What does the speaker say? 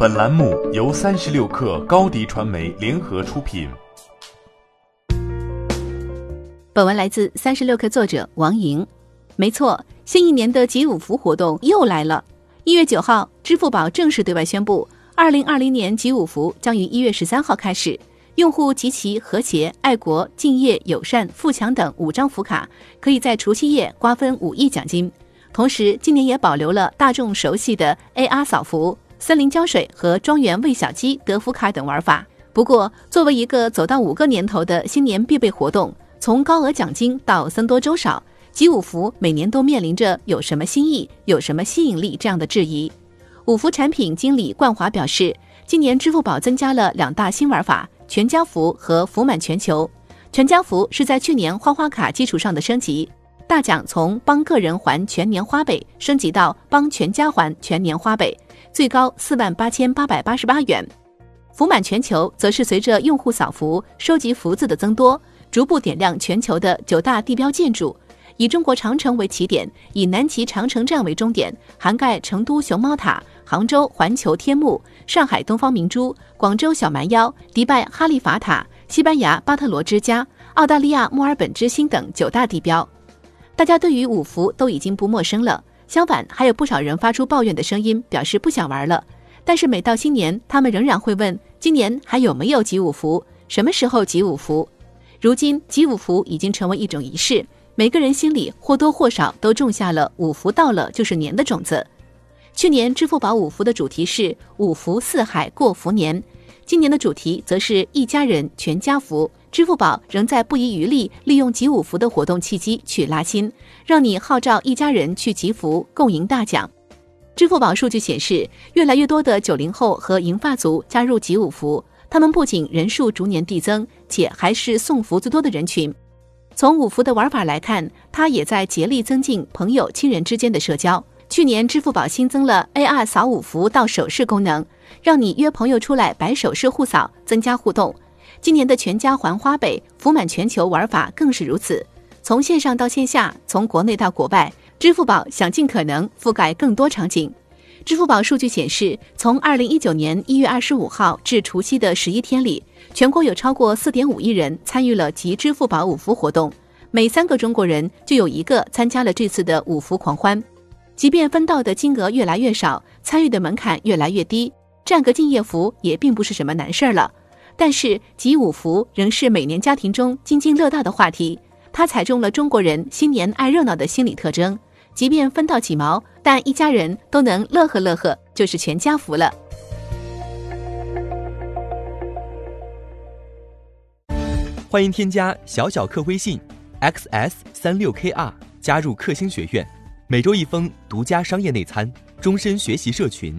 本栏目由三十六氪高低传媒联合出品。本文来自三十六氪作者王莹。没错，新一年的集五福活动又来了。一月九号，支付宝正式对外宣布，二零二零年集五福将于一月十三号开始。用户集齐和谐、爱国、敬业、友善、富强等五张福卡，可以在除夕夜瓜分五亿奖金。同时，今年也保留了大众熟悉的 AR 扫福、森林浇水和庄园喂小鸡德福卡等玩法。不过，作为一个走到五个年头的新年必备活动，从高额奖金到僧多粥少，集五福每年都面临着有什么新意、有什么吸引力这样的质疑。五福产品经理冠华表示，今年支付宝增加了两大新玩法。全家福和福满全球，全家福是在去年花花卡基础上的升级，大奖从帮个人还全年花呗升级到帮全家还全年花呗，最高四万八千八百八十八元。福满全球则是随着用户扫福、收集福字的增多，逐步点亮全球的九大地标建筑，以中国长城为起点，以南齐长城站为终点，涵盖成都熊猫塔。杭州环球天幕、上海东方明珠、广州小蛮腰、迪拜哈利法塔、西班牙巴特罗之家、澳大利亚墨尔本之星等九大地标，大家对于五福都已经不陌生了。相反，还有不少人发出抱怨的声音，表示不想玩了。但是每到新年，他们仍然会问：今年还有没有集五福？什么时候集五福？如今集五福已经成为一种仪式，每个人心里或多或少都种下了五福到了就是年的种子。去年支付宝五福的主题是五福四海过福年，今年的主题则是一家人全家福。支付宝仍在不遗余力利用集五福的活动契机去拉新，让你号召一家人去集福共赢大奖。支付宝数据显示，越来越多的九零后和银发族加入集五福，他们不仅人数逐年递增，且还是送福最多的人群。从五福的玩法来看，它也在竭力增进朋友亲人之间的社交。去年，支付宝新增了 AR 扫五福到手势功能，让你约朋友出来摆手势互扫，增加互动。今年的全家还花呗、福满全球玩法更是如此。从线上到线下，从国内到国外，支付宝想尽可能覆盖更多场景。支付宝数据显示，从2019年1月25号至除夕的十一天里，全国有超过4.5亿人参与了集支付宝五福活动，每三个中国人就有一个参加了这次的五福狂欢。即便分到的金额越来越少，参与的门槛越来越低，占个敬业福也并不是什么难事儿了。但是集五福仍是每年家庭中津津乐道的话题，它踩中了中国人新年爱热闹的心理特征。即便分到几毛，但一家人都能乐呵乐呵，就是全家福了。欢迎添加小小客微信，xs 三六 kr，加入克星学院。每周一封独家商业内参，终身学习社群，